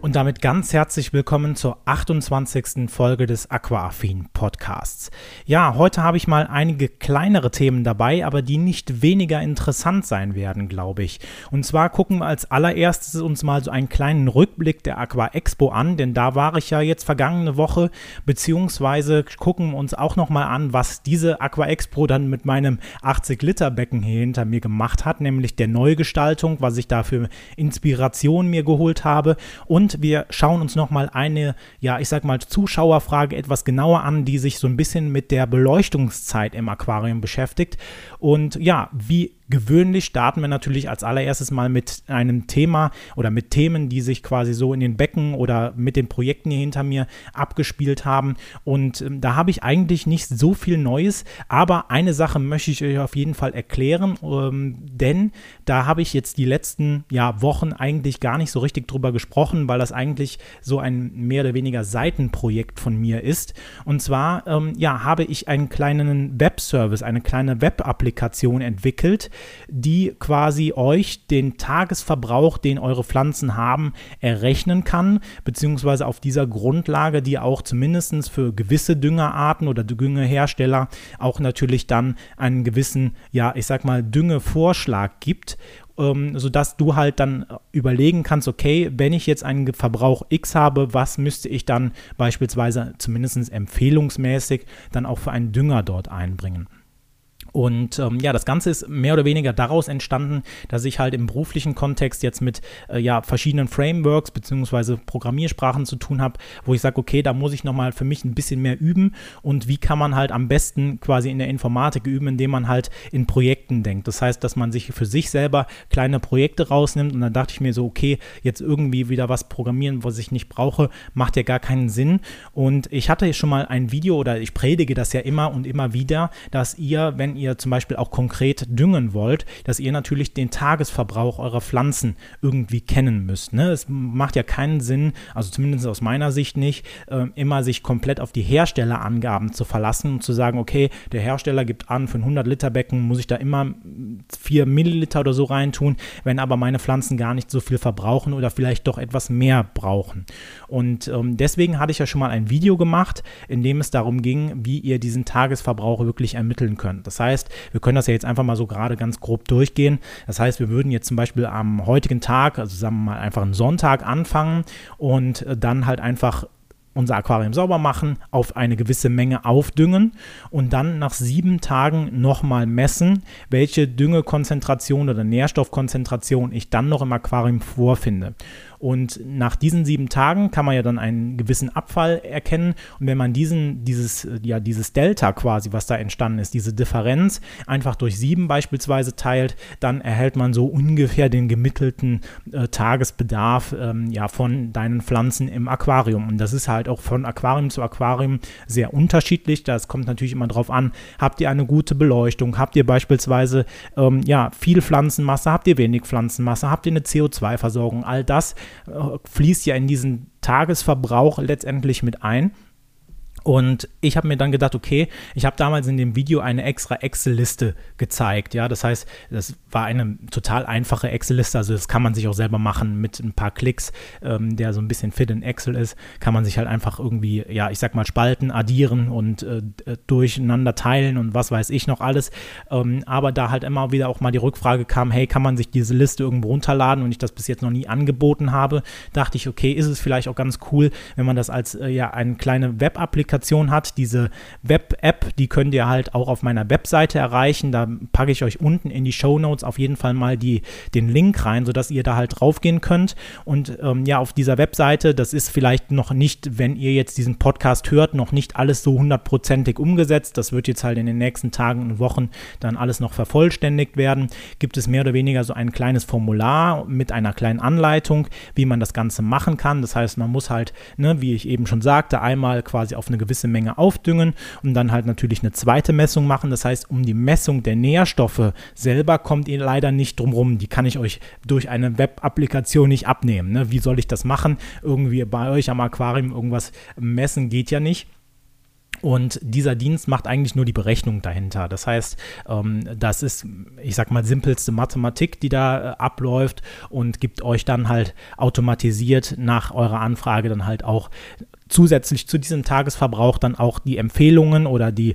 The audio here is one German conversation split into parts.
Und damit ganz herzlich willkommen zur 28. Folge des Aquaaffin Podcasts. Ja, heute habe ich mal einige kleinere Themen dabei, aber die nicht weniger interessant sein werden, glaube ich. Und zwar gucken wir als allererstes uns mal so einen kleinen Rückblick der Aqua Expo an, denn da war ich ja jetzt vergangene Woche, beziehungsweise gucken wir uns auch nochmal an, was diese Aqua Expo dann mit meinem 80 Liter Becken hier hinter mir gemacht hat, nämlich der Neugestaltung, was ich da für Inspiration mir geholt habe und wir schauen uns nochmal eine, ja, ich sag mal, Zuschauerfrage etwas genauer an, die sich so ein bisschen mit der Beleuchtungszeit im Aquarium beschäftigt. Und ja, wie gewöhnlich starten wir natürlich als allererstes mal mit einem Thema oder mit Themen, die sich quasi so in den Becken oder mit den Projekten hier hinter mir abgespielt haben. Und ähm, da habe ich eigentlich nicht so viel Neues, aber eine Sache möchte ich euch auf jeden Fall erklären, ähm, denn da habe ich jetzt die letzten ja, Wochen eigentlich gar nicht so richtig drüber gesprochen, weil das eigentlich so ein mehr oder weniger Seitenprojekt von mir ist. Und zwar ähm, ja, habe ich einen kleinen Webservice, eine kleine Web-Applikation entwickelt, die quasi euch den Tagesverbrauch, den eure Pflanzen haben, errechnen kann, beziehungsweise auf dieser Grundlage, die auch zumindest für gewisse Düngerarten oder Düngehersteller auch natürlich dann einen gewissen, ja, ich sag mal, Düngevorschlag gibt ähm, sodass du halt dann überlegen kannst, okay, wenn ich jetzt einen Verbrauch X habe, was müsste ich dann beispielsweise zumindest empfehlungsmäßig dann auch für einen Dünger dort einbringen. Und ähm, ja, das Ganze ist mehr oder weniger daraus entstanden, dass ich halt im beruflichen Kontext jetzt mit äh, ja, verschiedenen Frameworks bzw. Programmiersprachen zu tun habe, wo ich sage, okay, da muss ich nochmal für mich ein bisschen mehr üben und wie kann man halt am besten quasi in der Informatik üben, indem man halt in Projekten denkt. Das heißt, dass man sich für sich selber kleine Projekte rausnimmt und dann dachte ich mir so, okay, jetzt irgendwie wieder was programmieren, was ich nicht brauche, macht ja gar keinen Sinn. Und ich hatte schon mal ein Video oder ich predige das ja immer und immer wieder, dass ihr, wenn ihr zum Beispiel auch konkret düngen wollt, dass ihr natürlich den Tagesverbrauch eurer Pflanzen irgendwie kennen müsst. Ne? Es macht ja keinen Sinn, also zumindest aus meiner Sicht nicht, äh, immer sich komplett auf die Herstellerangaben zu verlassen und zu sagen, okay, der Hersteller gibt an, für ein 100 Liter Becken muss ich da immer 4 Milliliter oder so reintun, wenn aber meine Pflanzen gar nicht so viel verbrauchen oder vielleicht doch etwas mehr brauchen. Und ähm, deswegen hatte ich ja schon mal ein Video gemacht, in dem es darum ging, wie ihr diesen Tagesverbrauch wirklich ermitteln könnt. Das heißt, heißt, wir können das ja jetzt einfach mal so gerade ganz grob durchgehen. Das heißt, wir würden jetzt zum Beispiel am heutigen Tag, also sagen wir mal einfach einen Sonntag anfangen und äh, dann halt einfach unser Aquarium sauber machen, auf eine gewisse Menge aufdüngen und dann nach sieben Tagen nochmal messen, welche Düngekonzentration oder Nährstoffkonzentration ich dann noch im Aquarium vorfinde. Und nach diesen sieben Tagen kann man ja dann einen gewissen Abfall erkennen. Und wenn man diesen, dieses, ja, dieses Delta quasi, was da entstanden ist, diese Differenz einfach durch sieben beispielsweise teilt, dann erhält man so ungefähr den gemittelten äh, Tagesbedarf ähm, ja, von deinen Pflanzen im Aquarium. Und das ist halt auch von Aquarium zu Aquarium sehr unterschiedlich. Das kommt natürlich immer darauf an, habt ihr eine gute Beleuchtung, habt ihr beispielsweise ähm, ja, viel Pflanzenmasse, habt ihr wenig Pflanzenmasse, habt ihr eine CO2-Versorgung, all das fließt ja in diesen Tagesverbrauch letztendlich mit ein. Und ich habe mir dann gedacht, okay, ich habe damals in dem Video eine extra Excel-Liste gezeigt. Ja, das heißt, das war eine total einfache Excel-Liste. Also das kann man sich auch selber machen mit ein paar Klicks, ähm, der so ein bisschen fit in Excel ist. Kann man sich halt einfach irgendwie, ja, ich sag mal, spalten, addieren und äh, durcheinander teilen und was weiß ich noch alles. Ähm, aber da halt immer wieder auch mal die Rückfrage kam, hey, kann man sich diese Liste irgendwo runterladen und ich das bis jetzt noch nie angeboten habe, dachte ich, okay, ist es vielleicht auch ganz cool, wenn man das als äh, ja eine kleine Web-Applikation Applikation hat. Diese Web-App, die könnt ihr halt auch auf meiner Webseite erreichen. Da packe ich euch unten in die Show Notes auf jeden Fall mal die, den Link rein, sodass ihr da halt draufgehen könnt. Und ähm, ja, auf dieser Webseite, das ist vielleicht noch nicht, wenn ihr jetzt diesen Podcast hört, noch nicht alles so hundertprozentig umgesetzt. Das wird jetzt halt in den nächsten Tagen und Wochen dann alles noch vervollständigt werden. Gibt es mehr oder weniger so ein kleines Formular mit einer kleinen Anleitung, wie man das Ganze machen kann. Das heißt, man muss halt, ne, wie ich eben schon sagte, einmal quasi auf eine gewisse Menge aufdüngen und dann halt natürlich eine zweite Messung machen. Das heißt, um die Messung der Nährstoffe selber kommt ihr leider nicht drum rum. Die kann ich euch durch eine Web-Applikation nicht abnehmen. Ne? Wie soll ich das machen? Irgendwie bei euch am Aquarium irgendwas messen geht ja nicht. Und dieser Dienst macht eigentlich nur die Berechnung dahinter. Das heißt, ähm, das ist, ich sag mal, simpelste Mathematik, die da äh, abläuft und gibt euch dann halt automatisiert nach eurer Anfrage dann halt auch zusätzlich zu diesem Tagesverbrauch dann auch die Empfehlungen oder die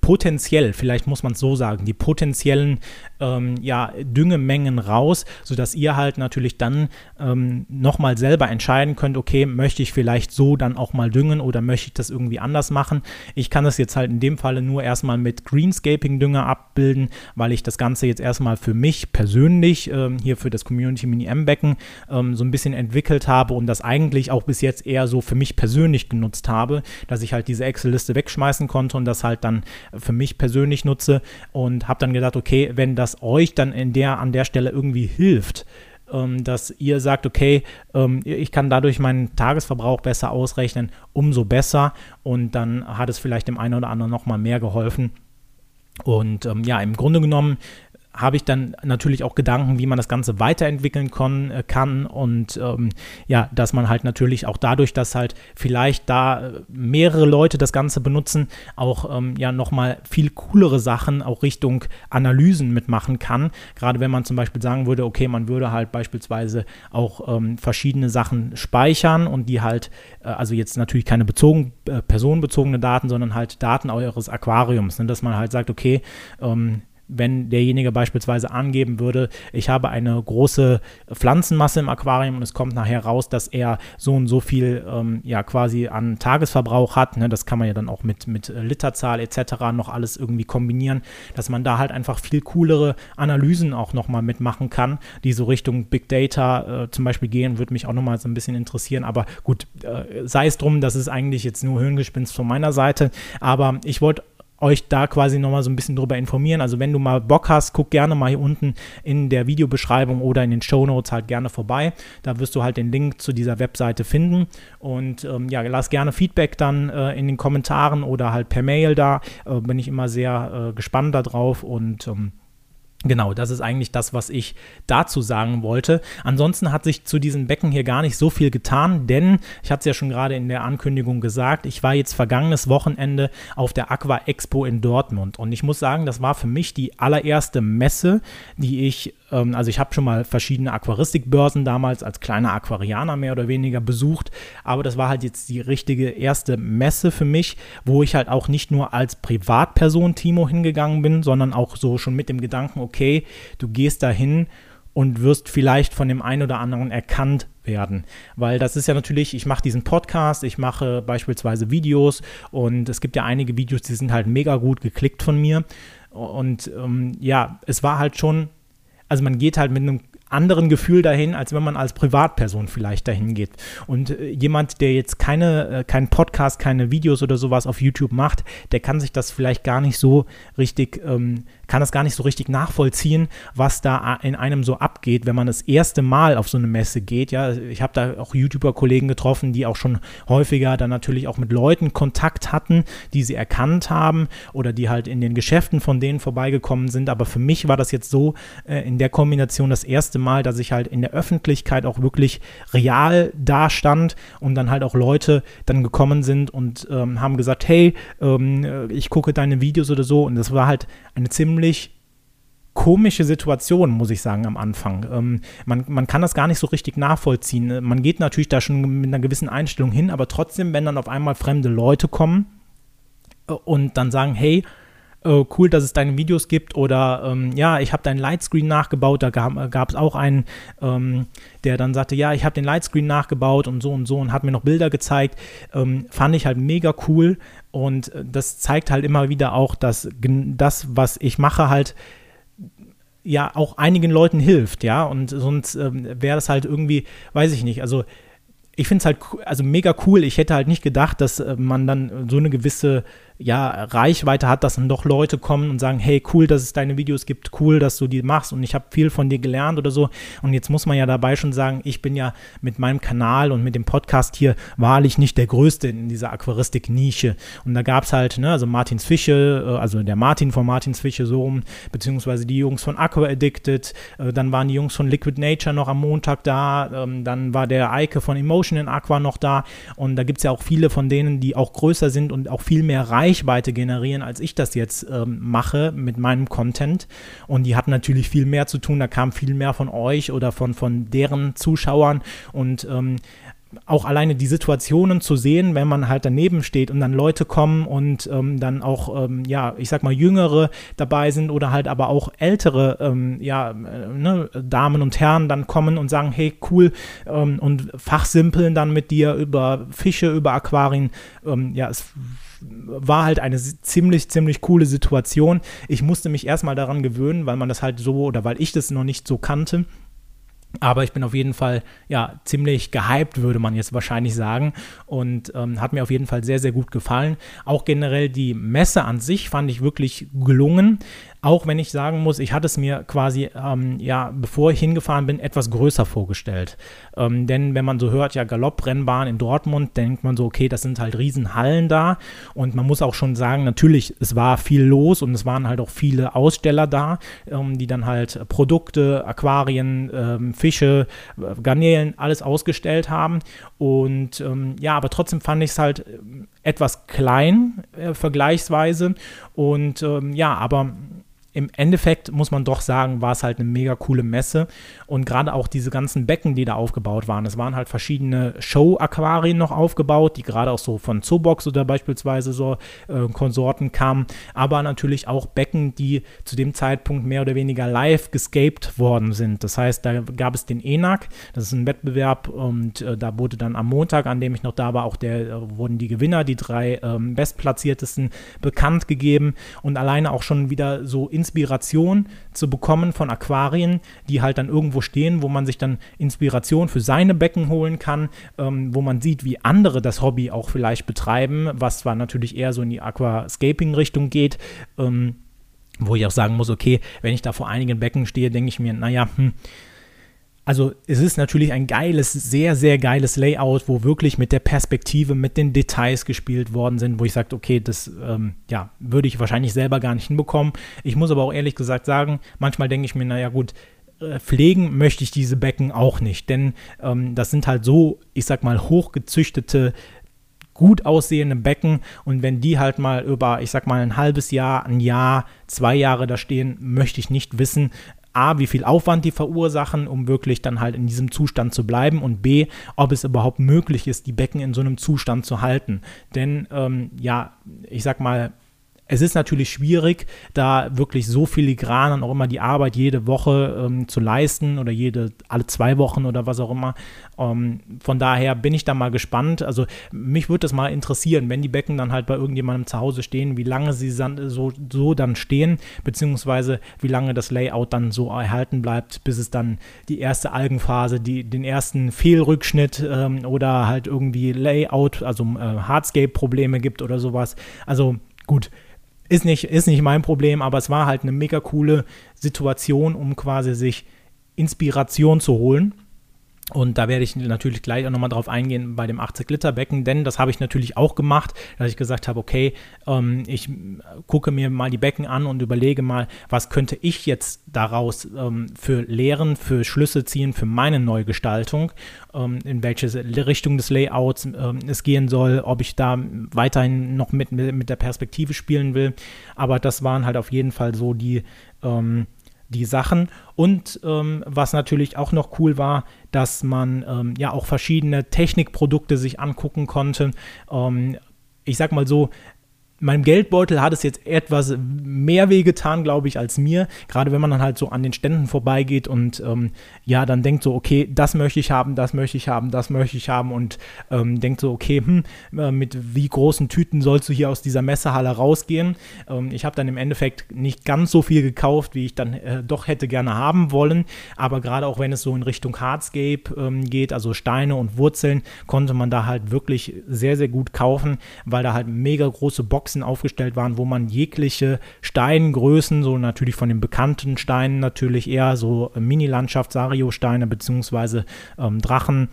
potenziell, vielleicht muss man es so sagen, die potenziellen ähm, ja, Düngemengen raus, sodass ihr halt natürlich dann ähm, nochmal selber entscheiden könnt, okay, möchte ich vielleicht so dann auch mal düngen oder möchte ich das irgendwie anders machen. Ich kann das jetzt halt in dem Falle nur erstmal mit Greenscaping-Dünger abbilden, weil ich das Ganze jetzt erstmal für mich persönlich ähm, hier für das Community Mini M-Becken ähm, so ein bisschen entwickelt habe und das eigentlich auch bis jetzt eher so für mich persönlich persönlich genutzt habe, dass ich halt diese Excel-Liste wegschmeißen konnte und das halt dann für mich persönlich nutze und habe dann gedacht, okay, wenn das euch dann in der, an der Stelle irgendwie hilft, ähm, dass ihr sagt, okay, ähm, ich kann dadurch meinen Tagesverbrauch besser ausrechnen, umso besser und dann hat es vielleicht dem einen oder anderen nochmal mehr geholfen. Und ähm, ja, im Grunde genommen habe ich dann natürlich auch Gedanken, wie man das Ganze weiterentwickeln kon, äh, kann und ähm, ja, dass man halt natürlich auch dadurch, dass halt vielleicht da äh, mehrere Leute das Ganze benutzen, auch ähm, ja nochmal viel coolere Sachen auch Richtung Analysen mitmachen kann. Gerade wenn man zum Beispiel sagen würde, okay, man würde halt beispielsweise auch ähm, verschiedene Sachen speichern und die halt, äh, also jetzt natürlich keine bezogen, äh, personenbezogene Daten, sondern halt Daten eures Aquariums, ne, dass man halt sagt, okay, ähm, wenn derjenige beispielsweise angeben würde, ich habe eine große Pflanzenmasse im Aquarium und es kommt nachher raus, dass er so und so viel ähm, ja quasi an Tagesverbrauch hat. Ne? Das kann man ja dann auch mit, mit Literzahl etc. noch alles irgendwie kombinieren, dass man da halt einfach viel coolere Analysen auch nochmal mitmachen kann, die so Richtung Big Data äh, zum Beispiel gehen, würde mich auch nochmal so ein bisschen interessieren. Aber gut, äh, sei es drum, das ist eigentlich jetzt nur Hirngespinst von meiner Seite. Aber ich wollte euch da quasi nochmal so ein bisschen drüber informieren. Also wenn du mal Bock hast, guck gerne mal hier unten in der Videobeschreibung oder in den Show Notes halt gerne vorbei. Da wirst du halt den Link zu dieser Webseite finden. Und ähm, ja, lass gerne Feedback dann äh, in den Kommentaren oder halt per Mail da. Äh, bin ich immer sehr äh, gespannt darauf und ähm, Genau, das ist eigentlich das, was ich dazu sagen wollte. Ansonsten hat sich zu diesem Becken hier gar nicht so viel getan, denn ich hatte es ja schon gerade in der Ankündigung gesagt, ich war jetzt vergangenes Wochenende auf der Aqua Expo in Dortmund und ich muss sagen, das war für mich die allererste Messe, die ich ähm, also ich habe schon mal verschiedene Aquaristikbörsen damals als kleiner Aquarianer mehr oder weniger besucht, aber das war halt jetzt die richtige erste Messe für mich, wo ich halt auch nicht nur als Privatperson Timo hingegangen bin, sondern auch so schon mit dem Gedanken, okay, du gehst dahin und wirst vielleicht von dem einen oder anderen erkannt werden. Weil das ist ja natürlich, ich mache diesen Podcast, ich mache beispielsweise Videos und es gibt ja einige Videos, die sind halt mega gut geklickt von mir. Und ähm, ja, es war halt schon also man geht halt mit einem anderen Gefühl dahin, als wenn man als Privatperson vielleicht dahin geht. Und äh, jemand, der jetzt keine, äh, keinen Podcast, keine Videos oder sowas auf YouTube macht, der kann sich das vielleicht gar nicht so richtig, ähm, kann das gar nicht so richtig nachvollziehen, was da in einem so abgeht, wenn man das erste Mal auf so eine Messe geht. Ja, ich habe da auch YouTuber-Kollegen getroffen, die auch schon häufiger dann natürlich auch mit Leuten Kontakt hatten, die sie erkannt haben oder die halt in den Geschäften von denen vorbeigekommen sind. Aber für mich war das jetzt so äh, in der Kombination das erste Mal, dass ich halt in der Öffentlichkeit auch wirklich real dastand und dann halt auch Leute dann gekommen sind und ähm, haben gesagt, hey, ähm, ich gucke deine Videos oder so und das war halt eine ziemlich komische Situation, muss ich sagen, am Anfang. Ähm, man, man kann das gar nicht so richtig nachvollziehen. Man geht natürlich da schon mit einer gewissen Einstellung hin, aber trotzdem, wenn dann auf einmal fremde Leute kommen äh, und dann sagen, hey, äh, cool, dass es deine Videos gibt oder ähm, ja, ich habe deinen Lightscreen nachgebaut, da gab es auch einen, ähm, der dann sagte, ja, ich habe den Lightscreen nachgebaut und so und so und hat mir noch Bilder gezeigt, ähm, fand ich halt mega cool und äh, das zeigt halt immer wieder auch, dass das, was ich mache, halt ja auch einigen Leuten hilft, ja, und sonst ähm, wäre das halt irgendwie, weiß ich nicht, also ich finde es halt also mega cool. Ich hätte halt nicht gedacht, dass äh, man dann so eine gewisse ja, Reichweite hat, dass dann doch Leute kommen und sagen, hey, cool, dass es deine Videos gibt, cool, dass du die machst und ich habe viel von dir gelernt oder so. Und jetzt muss man ja dabei schon sagen, ich bin ja mit meinem Kanal und mit dem Podcast hier wahrlich nicht der Größte in dieser Aquaristik-Nische. Und da gab es halt, ne, also Martins Fische, äh, also der Martin von Martins Fische so rum, beziehungsweise die Jungs von Aqua Addicted, äh, dann waren die Jungs von Liquid Nature noch am Montag da, ähm, dann war der Eike von Emotion in Aqua noch da und da gibt es ja auch viele von denen, die auch größer sind und auch viel mehr Reichweite generieren, als ich das jetzt ähm, mache mit meinem Content. Und die hatten natürlich viel mehr zu tun, da kam viel mehr von euch oder von, von deren Zuschauern und ähm, auch alleine die Situationen zu sehen, wenn man halt daneben steht und dann Leute kommen und ähm, dann auch, ähm, ja, ich sag mal, Jüngere dabei sind oder halt aber auch ältere, ähm, ja, äh, ne, Damen und Herren dann kommen und sagen, hey, cool, ähm, und fachsimpeln dann mit dir über Fische, über Aquarien. Ähm, ja, es war halt eine ziemlich, ziemlich coole Situation. Ich musste mich erstmal daran gewöhnen, weil man das halt so oder weil ich das noch nicht so kannte. Aber ich bin auf jeden Fall ja ziemlich gehypt, würde man jetzt wahrscheinlich sagen. Und ähm, hat mir auf jeden Fall sehr, sehr gut gefallen. Auch generell die Messe an sich fand ich wirklich gelungen. Auch wenn ich sagen muss, ich hatte es mir quasi, ähm, ja, bevor ich hingefahren bin, etwas größer vorgestellt. Ähm, denn wenn man so hört, ja, Galopprennbahn in Dortmund, denkt man so, okay, das sind halt Riesenhallen da. Und man muss auch schon sagen, natürlich, es war viel los und es waren halt auch viele Aussteller da, ähm, die dann halt Produkte, Aquarien, ähm, Fische, äh, Garnelen, alles ausgestellt haben. Und ähm, ja, aber trotzdem fand ich es halt ähm, etwas klein äh, vergleichsweise. Und ähm, ja, aber im Endeffekt muss man doch sagen, war es halt eine mega coole Messe und gerade auch diese ganzen Becken, die da aufgebaut waren. Es waren halt verschiedene Show-Aquarien noch aufgebaut, die gerade auch so von Zoobox oder beispielsweise so äh, Konsorten kamen, aber natürlich auch Becken, die zu dem Zeitpunkt mehr oder weniger live gescaped worden sind. Das heißt, da gab es den ENAC, das ist ein Wettbewerb und äh, da wurde dann am Montag, an dem ich noch da war, auch der, äh, wurden die Gewinner, die drei ähm, bestplatziertesten bekannt gegeben und alleine auch schon wieder so in Inspiration zu bekommen von Aquarien, die halt dann irgendwo stehen, wo man sich dann Inspiration für seine Becken holen kann, ähm, wo man sieht, wie andere das Hobby auch vielleicht betreiben, was zwar natürlich eher so in die Aquascaping-Richtung geht. Ähm, wo ich auch sagen muss, okay, wenn ich da vor einigen Becken stehe, denke ich mir, naja, hm, also es ist natürlich ein geiles, sehr, sehr geiles Layout, wo wirklich mit der Perspektive, mit den Details gespielt worden sind, wo ich sage, okay, das ähm, ja, würde ich wahrscheinlich selber gar nicht hinbekommen. Ich muss aber auch ehrlich gesagt sagen, manchmal denke ich mir, naja gut, äh, pflegen möchte ich diese Becken auch nicht, denn ähm, das sind halt so, ich sag mal, hochgezüchtete gut aussehende Becken und wenn die halt mal über, ich sag mal, ein halbes Jahr, ein Jahr, zwei Jahre da stehen, möchte ich nicht wissen, A, wie viel Aufwand die verursachen, um wirklich dann halt in diesem Zustand zu bleiben und B, ob es überhaupt möglich ist, die Becken in so einem Zustand zu halten. Denn ähm, ja, ich sag mal, es ist natürlich schwierig, da wirklich so filigran und auch immer die Arbeit jede Woche ähm, zu leisten oder jede, alle zwei Wochen oder was auch immer. Ähm, von daher bin ich da mal gespannt. Also mich würde das mal interessieren, wenn die Becken dann halt bei irgendjemandem zu Hause stehen, wie lange sie so, so dann stehen, beziehungsweise wie lange das Layout dann so erhalten bleibt, bis es dann die erste Algenphase, die, den ersten Fehlrückschnitt ähm, oder halt irgendwie Layout, also äh, Hardscape-Probleme gibt oder sowas. Also gut, ist nicht, ist nicht mein Problem, aber es war halt eine mega coole Situation, um quasi sich Inspiration zu holen. Und da werde ich natürlich gleich auch nochmal drauf eingehen bei dem 80-Liter-Becken, denn das habe ich natürlich auch gemacht, dass ich gesagt habe, okay, ähm, ich gucke mir mal die Becken an und überlege mal, was könnte ich jetzt daraus ähm, für Lehren, für Schlüsse ziehen für meine Neugestaltung, ähm, in welche Richtung des Layouts ähm, es gehen soll, ob ich da weiterhin noch mit, mit der Perspektive spielen will. Aber das waren halt auf jeden Fall so die ähm, die Sachen. Und ähm, was natürlich auch noch cool war, dass man ähm, ja auch verschiedene Technikprodukte sich angucken konnte. Ähm, ich sag mal so, meinem Geldbeutel hat es jetzt etwas mehr wehgetan, glaube ich, als mir. Gerade wenn man dann halt so an den Ständen vorbeigeht und ähm, ja, dann denkt so, okay, das möchte ich haben, das möchte ich haben, das möchte ich haben und ähm, denkt so, okay, hm, äh, mit wie großen Tüten sollst du hier aus dieser Messehalle rausgehen? Ähm, ich habe dann im Endeffekt nicht ganz so viel gekauft, wie ich dann äh, doch hätte gerne haben wollen. Aber gerade auch wenn es so in Richtung Hardscape ähm, geht, also Steine und Wurzeln, konnte man da halt wirklich sehr, sehr gut kaufen, weil da halt mega große Boxen Boxen aufgestellt waren, wo man jegliche Steingrößen, so natürlich von den bekannten Steinen natürlich eher so Mini-Landschaft, Sario-Steine beziehungsweise ähm, Drachen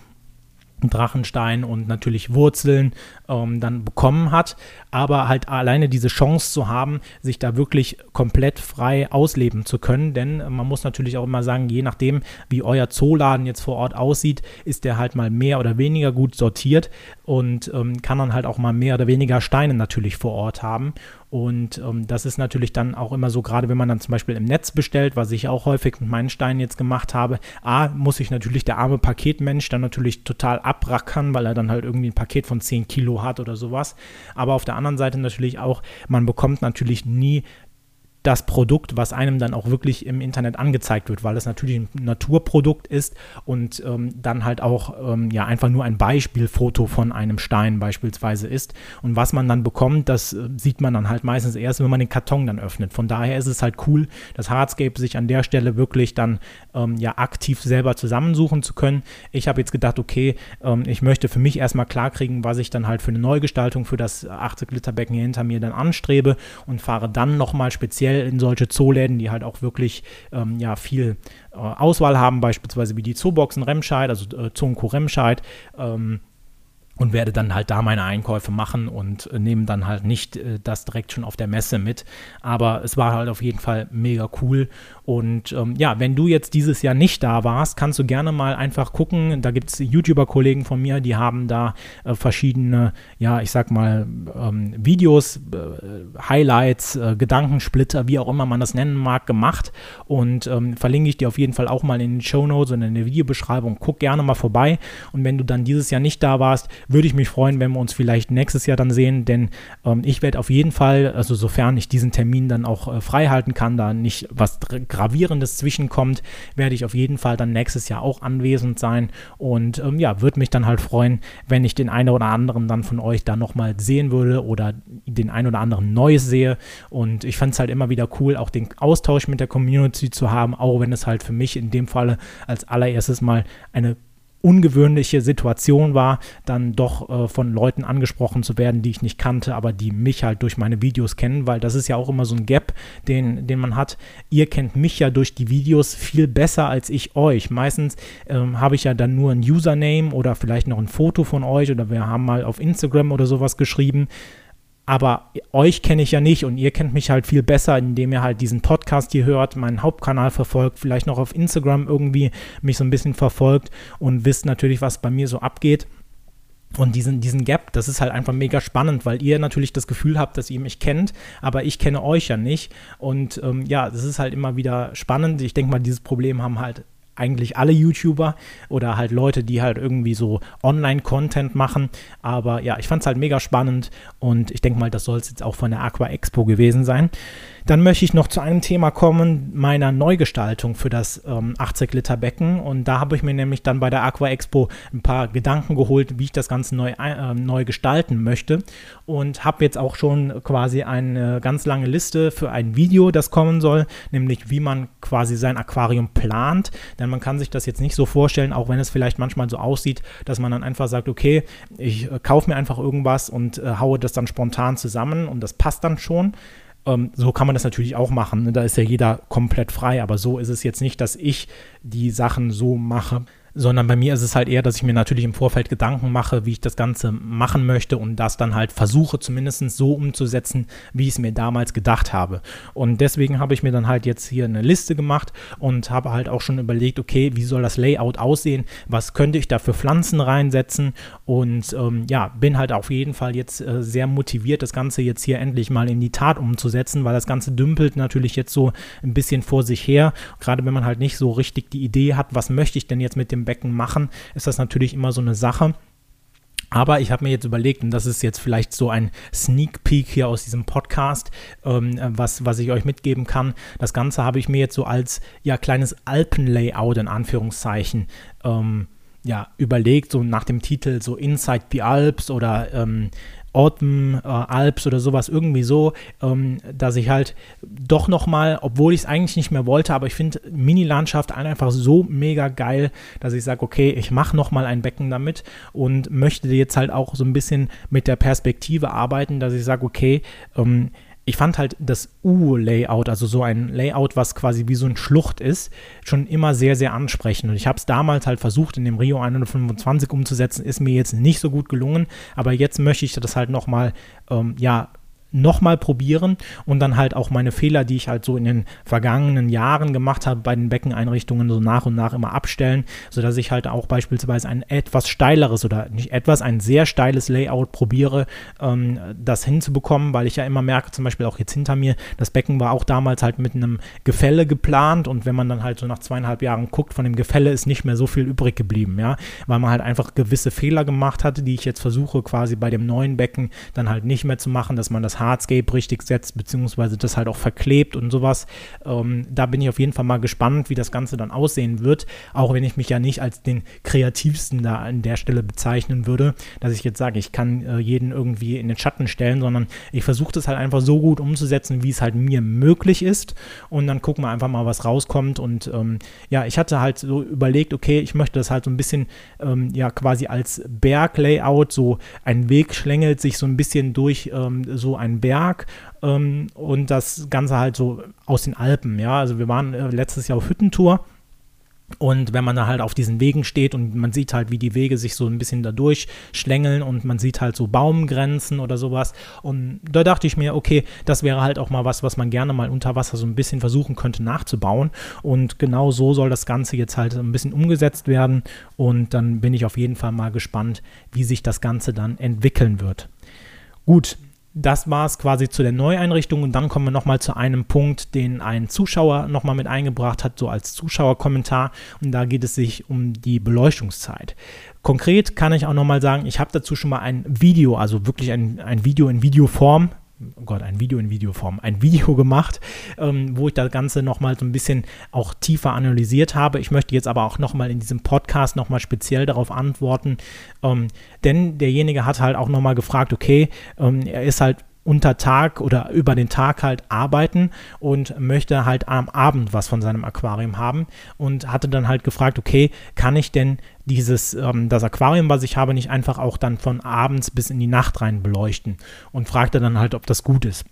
Drachenstein und natürlich Wurzeln ähm, dann bekommen hat, aber halt alleine diese Chance zu haben, sich da wirklich komplett frei ausleben zu können, denn man muss natürlich auch immer sagen, je nachdem, wie euer Zooladen jetzt vor Ort aussieht, ist der halt mal mehr oder weniger gut sortiert und ähm, kann dann halt auch mal mehr oder weniger Steine natürlich vor Ort haben und ähm, das ist natürlich dann auch immer so, gerade wenn man dann zum Beispiel im Netz bestellt, was ich auch häufig mit meinen Steinen jetzt gemacht habe. A, muss ich natürlich der arme Paketmensch dann natürlich total abrackern, weil er dann halt irgendwie ein Paket von 10 Kilo hat oder sowas. Aber auf der anderen Seite natürlich auch, man bekommt natürlich nie das Produkt, was einem dann auch wirklich im Internet angezeigt wird, weil es natürlich ein Naturprodukt ist und ähm, dann halt auch ähm, ja einfach nur ein Beispielfoto von einem Stein beispielsweise ist. Und was man dann bekommt, das äh, sieht man dann halt meistens erst, wenn man den Karton dann öffnet. Von daher ist es halt cool, dass Hardscape sich an der Stelle wirklich dann ähm, ja aktiv selber zusammensuchen zu können. Ich habe jetzt gedacht, okay, ähm, ich möchte für mich erstmal klarkriegen, was ich dann halt für eine Neugestaltung für das 80 Liter Becken hier hinter mir dann anstrebe und fahre dann nochmal speziell speziell in solche Zooläden, die halt auch wirklich ähm, ja, viel äh, Auswahl haben, beispielsweise wie die Zooboxen Remscheid, also äh, Zoonco Remscheid. Ähm, und werde dann halt da meine Einkäufe machen und äh, nehme dann halt nicht äh, das direkt schon auf der Messe mit. Aber es war halt auf jeden Fall mega cool. Und ähm, ja, wenn du jetzt dieses Jahr nicht da warst, kannst du gerne mal einfach gucken. Da gibt es YouTuber-Kollegen von mir, die haben da äh, verschiedene, ja, ich sag mal, ähm, Videos, äh, Highlights, äh, Gedankensplitter, wie auch immer man das nennen mag, gemacht. Und ähm, verlinke ich dir auf jeden Fall auch mal in den Show Notes und in der Videobeschreibung. Guck gerne mal vorbei. Und wenn du dann dieses Jahr nicht da warst, würde ich mich freuen, wenn wir uns vielleicht nächstes Jahr dann sehen, denn ähm, ich werde auf jeden Fall, also sofern ich diesen Termin dann auch äh, frei halten kann, da nicht was Gravierendes zwischenkommt, werde ich auf jeden Fall dann nächstes Jahr auch anwesend sein. Und ähm, ja, würde mich dann halt freuen, wenn ich den einen oder anderen dann von euch da nochmal sehen würde oder den einen oder anderen Neues sehe. Und ich fand es halt immer wieder cool, auch den Austausch mit der Community zu haben, auch wenn es halt für mich in dem Falle als allererstes mal eine ungewöhnliche Situation war, dann doch äh, von Leuten angesprochen zu werden, die ich nicht kannte, aber die mich halt durch meine Videos kennen, weil das ist ja auch immer so ein Gap, den, den man hat. Ihr kennt mich ja durch die Videos viel besser als ich euch. Meistens ähm, habe ich ja dann nur ein Username oder vielleicht noch ein Foto von euch oder wir haben mal auf Instagram oder sowas geschrieben aber euch kenne ich ja nicht und ihr kennt mich halt viel besser, indem ihr halt diesen Podcast hier hört, meinen Hauptkanal verfolgt, vielleicht noch auf Instagram irgendwie mich so ein bisschen verfolgt und wisst natürlich, was bei mir so abgeht. Und diesen, diesen Gap, das ist halt einfach mega spannend, weil ihr natürlich das Gefühl habt, dass ihr mich kennt, aber ich kenne euch ja nicht. Und ähm, ja, das ist halt immer wieder spannend. Ich denke mal, dieses Problem haben halt eigentlich alle YouTuber oder halt Leute, die halt irgendwie so Online-Content machen. Aber ja, ich fand es halt mega spannend und ich denke mal, das soll es jetzt auch von der Aqua Expo gewesen sein. Dann möchte ich noch zu einem Thema kommen, meiner Neugestaltung für das ähm, 80 Liter Becken. Und da habe ich mir nämlich dann bei der Aqua Expo ein paar Gedanken geholt, wie ich das Ganze neu, äh, neu gestalten möchte. Und habe jetzt auch schon quasi eine ganz lange Liste für ein Video, das kommen soll, nämlich wie man quasi sein Aquarium plant. Denn man kann sich das jetzt nicht so vorstellen, auch wenn es vielleicht manchmal so aussieht, dass man dann einfach sagt, okay, ich äh, kaufe mir einfach irgendwas und äh, haue das dann spontan zusammen und das passt dann schon. Ähm, so kann man das natürlich auch machen. Ne? Da ist ja jeder komplett frei, aber so ist es jetzt nicht, dass ich die Sachen so mache, sondern bei mir ist es halt eher, dass ich mir natürlich im Vorfeld Gedanken mache, wie ich das Ganze machen möchte und das dann halt versuche zumindest so umzusetzen, wie ich es mir damals gedacht habe. Und deswegen habe ich mir dann halt jetzt hier eine Liste gemacht und habe halt auch schon überlegt, okay, wie soll das Layout aussehen, was könnte ich da für Pflanzen reinsetzen? Und ähm, ja, bin halt auf jeden Fall jetzt äh, sehr motiviert, das Ganze jetzt hier endlich mal in die Tat umzusetzen, weil das Ganze dümpelt natürlich jetzt so ein bisschen vor sich her, gerade wenn man halt nicht so richtig die Idee hat, was möchte ich denn jetzt mit dem Becken machen, ist das natürlich immer so eine Sache. Aber ich habe mir jetzt überlegt, und das ist jetzt vielleicht so ein Sneak Peek hier aus diesem Podcast, ähm, was, was ich euch mitgeben kann. Das Ganze habe ich mir jetzt so als ja kleines Alpenlayout in Anführungszeichen ähm, ja, überlegt, so nach dem Titel so Inside the Alps oder ähm, Autumn äh, Alps oder sowas irgendwie so, ähm, dass ich halt doch nochmal, obwohl ich es eigentlich nicht mehr wollte, aber ich finde Mini-Landschaft einfach so mega geil, dass ich sage, okay, ich mache nochmal ein Becken damit und möchte jetzt halt auch so ein bisschen mit der Perspektive arbeiten, dass ich sage, okay, ähm, ich fand halt das U-Layout, also so ein Layout, was quasi wie so ein Schlucht ist, schon immer sehr, sehr ansprechend. Und ich habe es damals halt versucht, in dem Rio 125 umzusetzen, ist mir jetzt nicht so gut gelungen, aber jetzt möchte ich das halt nochmal, ähm, ja, nochmal probieren und dann halt auch meine Fehler, die ich halt so in den vergangenen Jahren gemacht habe, bei den Beckeneinrichtungen so nach und nach immer abstellen, sodass ich halt auch beispielsweise ein etwas steileres oder nicht etwas, ein sehr steiles Layout probiere, ähm, das hinzubekommen, weil ich ja immer merke, zum Beispiel auch jetzt hinter mir, das Becken war auch damals halt mit einem Gefälle geplant und wenn man dann halt so nach zweieinhalb Jahren guckt, von dem Gefälle ist nicht mehr so viel übrig geblieben, ja, weil man halt einfach gewisse Fehler gemacht hatte, die ich jetzt versuche quasi bei dem neuen Becken dann halt nicht mehr zu machen, dass man das Hardscape richtig setzt, beziehungsweise das halt auch verklebt und sowas. Ähm, da bin ich auf jeden Fall mal gespannt, wie das Ganze dann aussehen wird, auch wenn ich mich ja nicht als den kreativsten da an der Stelle bezeichnen würde, dass ich jetzt sage, ich kann äh, jeden irgendwie in den Schatten stellen, sondern ich versuche das halt einfach so gut umzusetzen, wie es halt mir möglich ist. Und dann gucken wir einfach mal, was rauskommt. Und ähm, ja, ich hatte halt so überlegt, okay, ich möchte das halt so ein bisschen ähm, ja quasi als Berglayout, so ein Weg schlängelt sich so ein bisschen durch ähm, so ein einen Berg ähm, und das Ganze halt so aus den Alpen. Ja, also wir waren äh, letztes Jahr auf Hüttentour. Und wenn man da halt auf diesen Wegen steht und man sieht halt, wie die Wege sich so ein bisschen da durchschlängeln und man sieht halt so Baumgrenzen oder sowas. Und da dachte ich mir, okay, das wäre halt auch mal was, was man gerne mal unter Wasser so ein bisschen versuchen könnte nachzubauen. Und genau so soll das Ganze jetzt halt ein bisschen umgesetzt werden. Und dann bin ich auf jeden Fall mal gespannt, wie sich das Ganze dann entwickeln wird. Gut, das war es quasi zu der Neueinrichtung und dann kommen wir nochmal zu einem Punkt, den ein Zuschauer nochmal mit eingebracht hat, so als Zuschauerkommentar und da geht es sich um die Beleuchtungszeit. Konkret kann ich auch nochmal sagen, ich habe dazu schon mal ein Video, also wirklich ein, ein Video in Videoform oh Gott, ein Video in Videoform, ein Video gemacht, ähm, wo ich das Ganze nochmal so ein bisschen auch tiefer analysiert habe. Ich möchte jetzt aber auch nochmal in diesem Podcast nochmal speziell darauf antworten, ähm, denn derjenige hat halt auch nochmal gefragt, okay, ähm, er ist halt unter Tag oder über den Tag halt arbeiten und möchte halt am Abend was von seinem Aquarium haben und hatte dann halt gefragt, okay, kann ich denn dieses, ähm, das Aquarium, was ich habe, nicht einfach auch dann von abends bis in die Nacht rein beleuchten und fragte dann halt, ob das gut ist.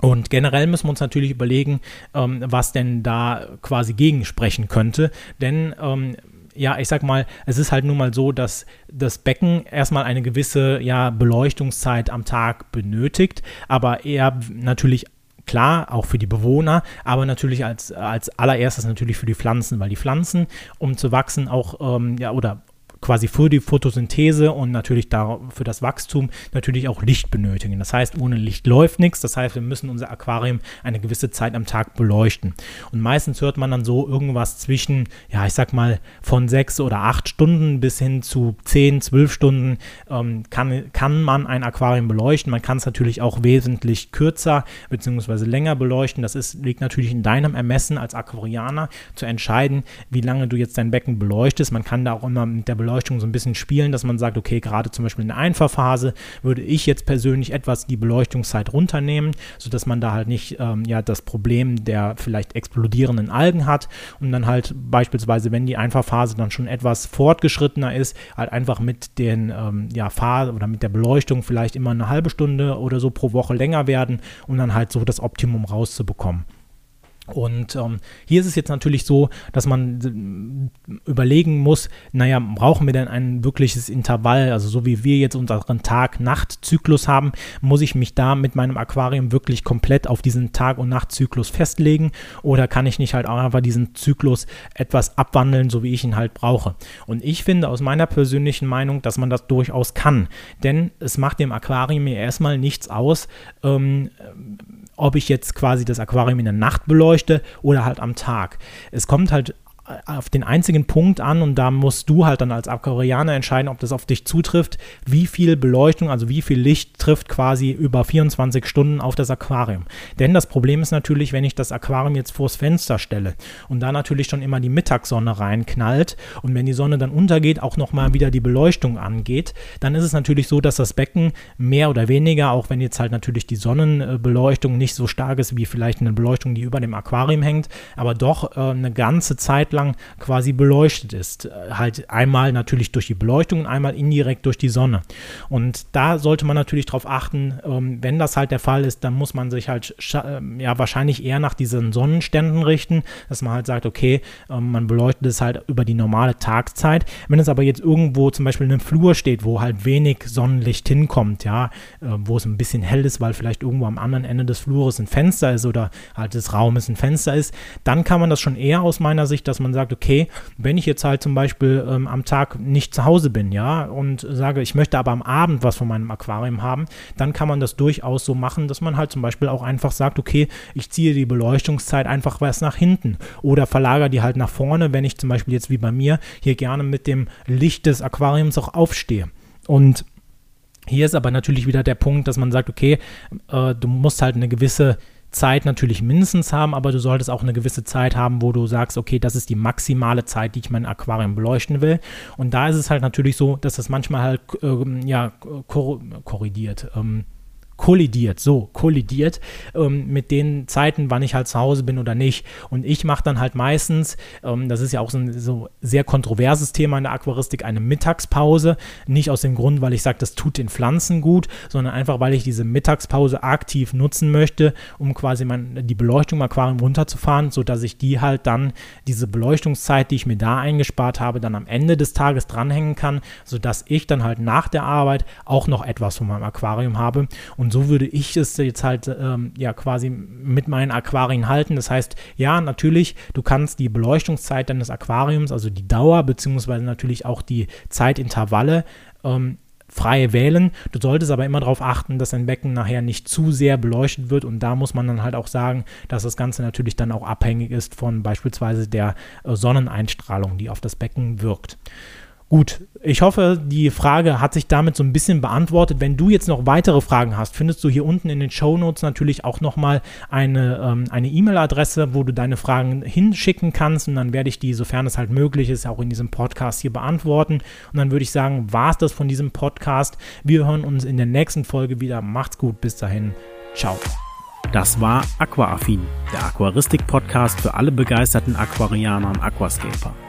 Und generell müssen wir uns natürlich überlegen, ähm, was denn da quasi gegensprechen könnte. Denn ähm, ja, ich sag mal, es ist halt nun mal so, dass das Becken erstmal eine gewisse ja, Beleuchtungszeit am Tag benötigt, aber eher natürlich klar, auch für die Bewohner, aber natürlich als, als allererstes natürlich für die Pflanzen, weil die Pflanzen, um zu wachsen, auch, ähm, ja, oder quasi für die Photosynthese und natürlich für das Wachstum natürlich auch Licht benötigen. Das heißt, ohne Licht läuft nichts. Das heißt, wir müssen unser Aquarium eine gewisse Zeit am Tag beleuchten. Und meistens hört man dann so irgendwas zwischen, ja, ich sag mal, von sechs oder acht Stunden bis hin zu zehn, zwölf Stunden ähm, kann, kann man ein Aquarium beleuchten. Man kann es natürlich auch wesentlich kürzer bzw. länger beleuchten. Das ist, liegt natürlich in deinem Ermessen als Aquarianer zu entscheiden, wie lange du jetzt dein Becken beleuchtest. Man kann da auch immer mit der Beleuchtung Beleuchtung so ein bisschen spielen, dass man sagt, okay, gerade zum Beispiel in der Einfahrphase würde ich jetzt persönlich etwas die Beleuchtungszeit runternehmen, sodass man da halt nicht ähm, ja, das Problem der vielleicht explodierenden Algen hat und dann halt beispielsweise, wenn die Einfahrphase dann schon etwas fortgeschrittener ist, halt einfach mit den ähm, ja, Fahr oder mit der Beleuchtung vielleicht immer eine halbe Stunde oder so pro Woche länger werden, um dann halt so das Optimum rauszubekommen. Und ähm, hier ist es jetzt natürlich so, dass man äh, überlegen muss, naja, brauchen wir denn ein wirkliches Intervall? Also so wie wir jetzt unseren Tag-Nacht-Zyklus haben, muss ich mich da mit meinem Aquarium wirklich komplett auf diesen Tag- und Nacht-Zyklus festlegen? Oder kann ich nicht halt auch einfach diesen Zyklus etwas abwandeln, so wie ich ihn halt brauche? Und ich finde aus meiner persönlichen Meinung, dass man das durchaus kann. Denn es macht dem Aquarium mir erstmal nichts aus, ähm, ob ich jetzt quasi das Aquarium in der Nacht beleuchte oder halt am Tag. Es kommt halt auf den einzigen Punkt an und da musst du halt dann als Aquarianer entscheiden, ob das auf dich zutrifft, wie viel Beleuchtung, also wie viel Licht trifft quasi über 24 Stunden auf das Aquarium. Denn das Problem ist natürlich, wenn ich das Aquarium jetzt vors Fenster stelle und da natürlich schon immer die Mittagssonne reinknallt und wenn die Sonne dann untergeht, auch nochmal wieder die Beleuchtung angeht, dann ist es natürlich so, dass das Becken mehr oder weniger, auch wenn jetzt halt natürlich die Sonnenbeleuchtung nicht so stark ist wie vielleicht eine Beleuchtung, die über dem Aquarium hängt, aber doch äh, eine ganze Zeit lang quasi beleuchtet ist. Äh, halt einmal natürlich durch die Beleuchtung und einmal indirekt durch die Sonne. Und da sollte man natürlich darauf achten, ähm, wenn das halt der Fall ist, dann muss man sich halt äh, ja wahrscheinlich eher nach diesen Sonnenständen richten, dass man halt sagt, okay, ähm, man beleuchtet es halt über die normale Tageszeit. Wenn es aber jetzt irgendwo zum Beispiel in einem Flur steht, wo halt wenig Sonnenlicht hinkommt, ja, äh, wo es ein bisschen hell ist, weil vielleicht irgendwo am anderen Ende des Flures ein Fenster ist oder halt des Raumes ein Fenster ist, dann kann man das schon eher aus meiner Sicht, dass man sagt, okay, wenn ich jetzt halt zum Beispiel ähm, am Tag nicht zu Hause bin, ja, und sage, ich möchte aber am Abend was von meinem Aquarium haben, dann kann man das durchaus so machen, dass man halt zum Beispiel auch einfach sagt, okay, ich ziehe die Beleuchtungszeit einfach was nach hinten oder verlagere die halt nach vorne, wenn ich zum Beispiel jetzt wie bei mir hier gerne mit dem Licht des Aquariums auch aufstehe. Und hier ist aber natürlich wieder der Punkt, dass man sagt, okay, äh, du musst halt eine gewisse Zeit natürlich mindestens haben, aber du solltest auch eine gewisse Zeit haben, wo du sagst, okay, das ist die maximale Zeit, die ich mein Aquarium beleuchten will. Und da ist es halt natürlich so, dass das manchmal halt ähm, ja kor korrigiert. Ähm, kollidiert, so kollidiert ähm, mit den Zeiten, wann ich halt zu Hause bin oder nicht. Und ich mache dann halt meistens, ähm, das ist ja auch so ein so sehr kontroverses Thema in der Aquaristik, eine Mittagspause. Nicht aus dem Grund, weil ich sage, das tut den Pflanzen gut, sondern einfach, weil ich diese Mittagspause aktiv nutzen möchte, um quasi mein, die Beleuchtung im Aquarium runterzufahren, sodass ich die halt dann, diese Beleuchtungszeit, die ich mir da eingespart habe, dann am Ende des Tages dranhängen kann, sodass ich dann halt nach der Arbeit auch noch etwas von meinem Aquarium habe. Und und so würde ich es jetzt halt ähm, ja quasi mit meinen Aquarien halten. Das heißt, ja, natürlich, du kannst die Beleuchtungszeit deines Aquariums, also die Dauer, beziehungsweise natürlich auch die Zeitintervalle, ähm, frei wählen. Du solltest aber immer darauf achten, dass dein Becken nachher nicht zu sehr beleuchtet wird und da muss man dann halt auch sagen, dass das Ganze natürlich dann auch abhängig ist von beispielsweise der äh, Sonneneinstrahlung, die auf das Becken wirkt. Gut, ich hoffe, die Frage hat sich damit so ein bisschen beantwortet. Wenn du jetzt noch weitere Fragen hast, findest du hier unten in den Show Notes natürlich auch nochmal eine ähm, E-Mail-Adresse, wo du deine Fragen hinschicken kannst und dann werde ich die, sofern es halt möglich ist, auch in diesem Podcast hier beantworten. Und dann würde ich sagen, war es das von diesem Podcast. Wir hören uns in der nächsten Folge wieder. Macht's gut, bis dahin. Ciao. Das war Aquaaffin, der Aquaristik-Podcast für alle begeisterten Aquarianer und Aquascaper.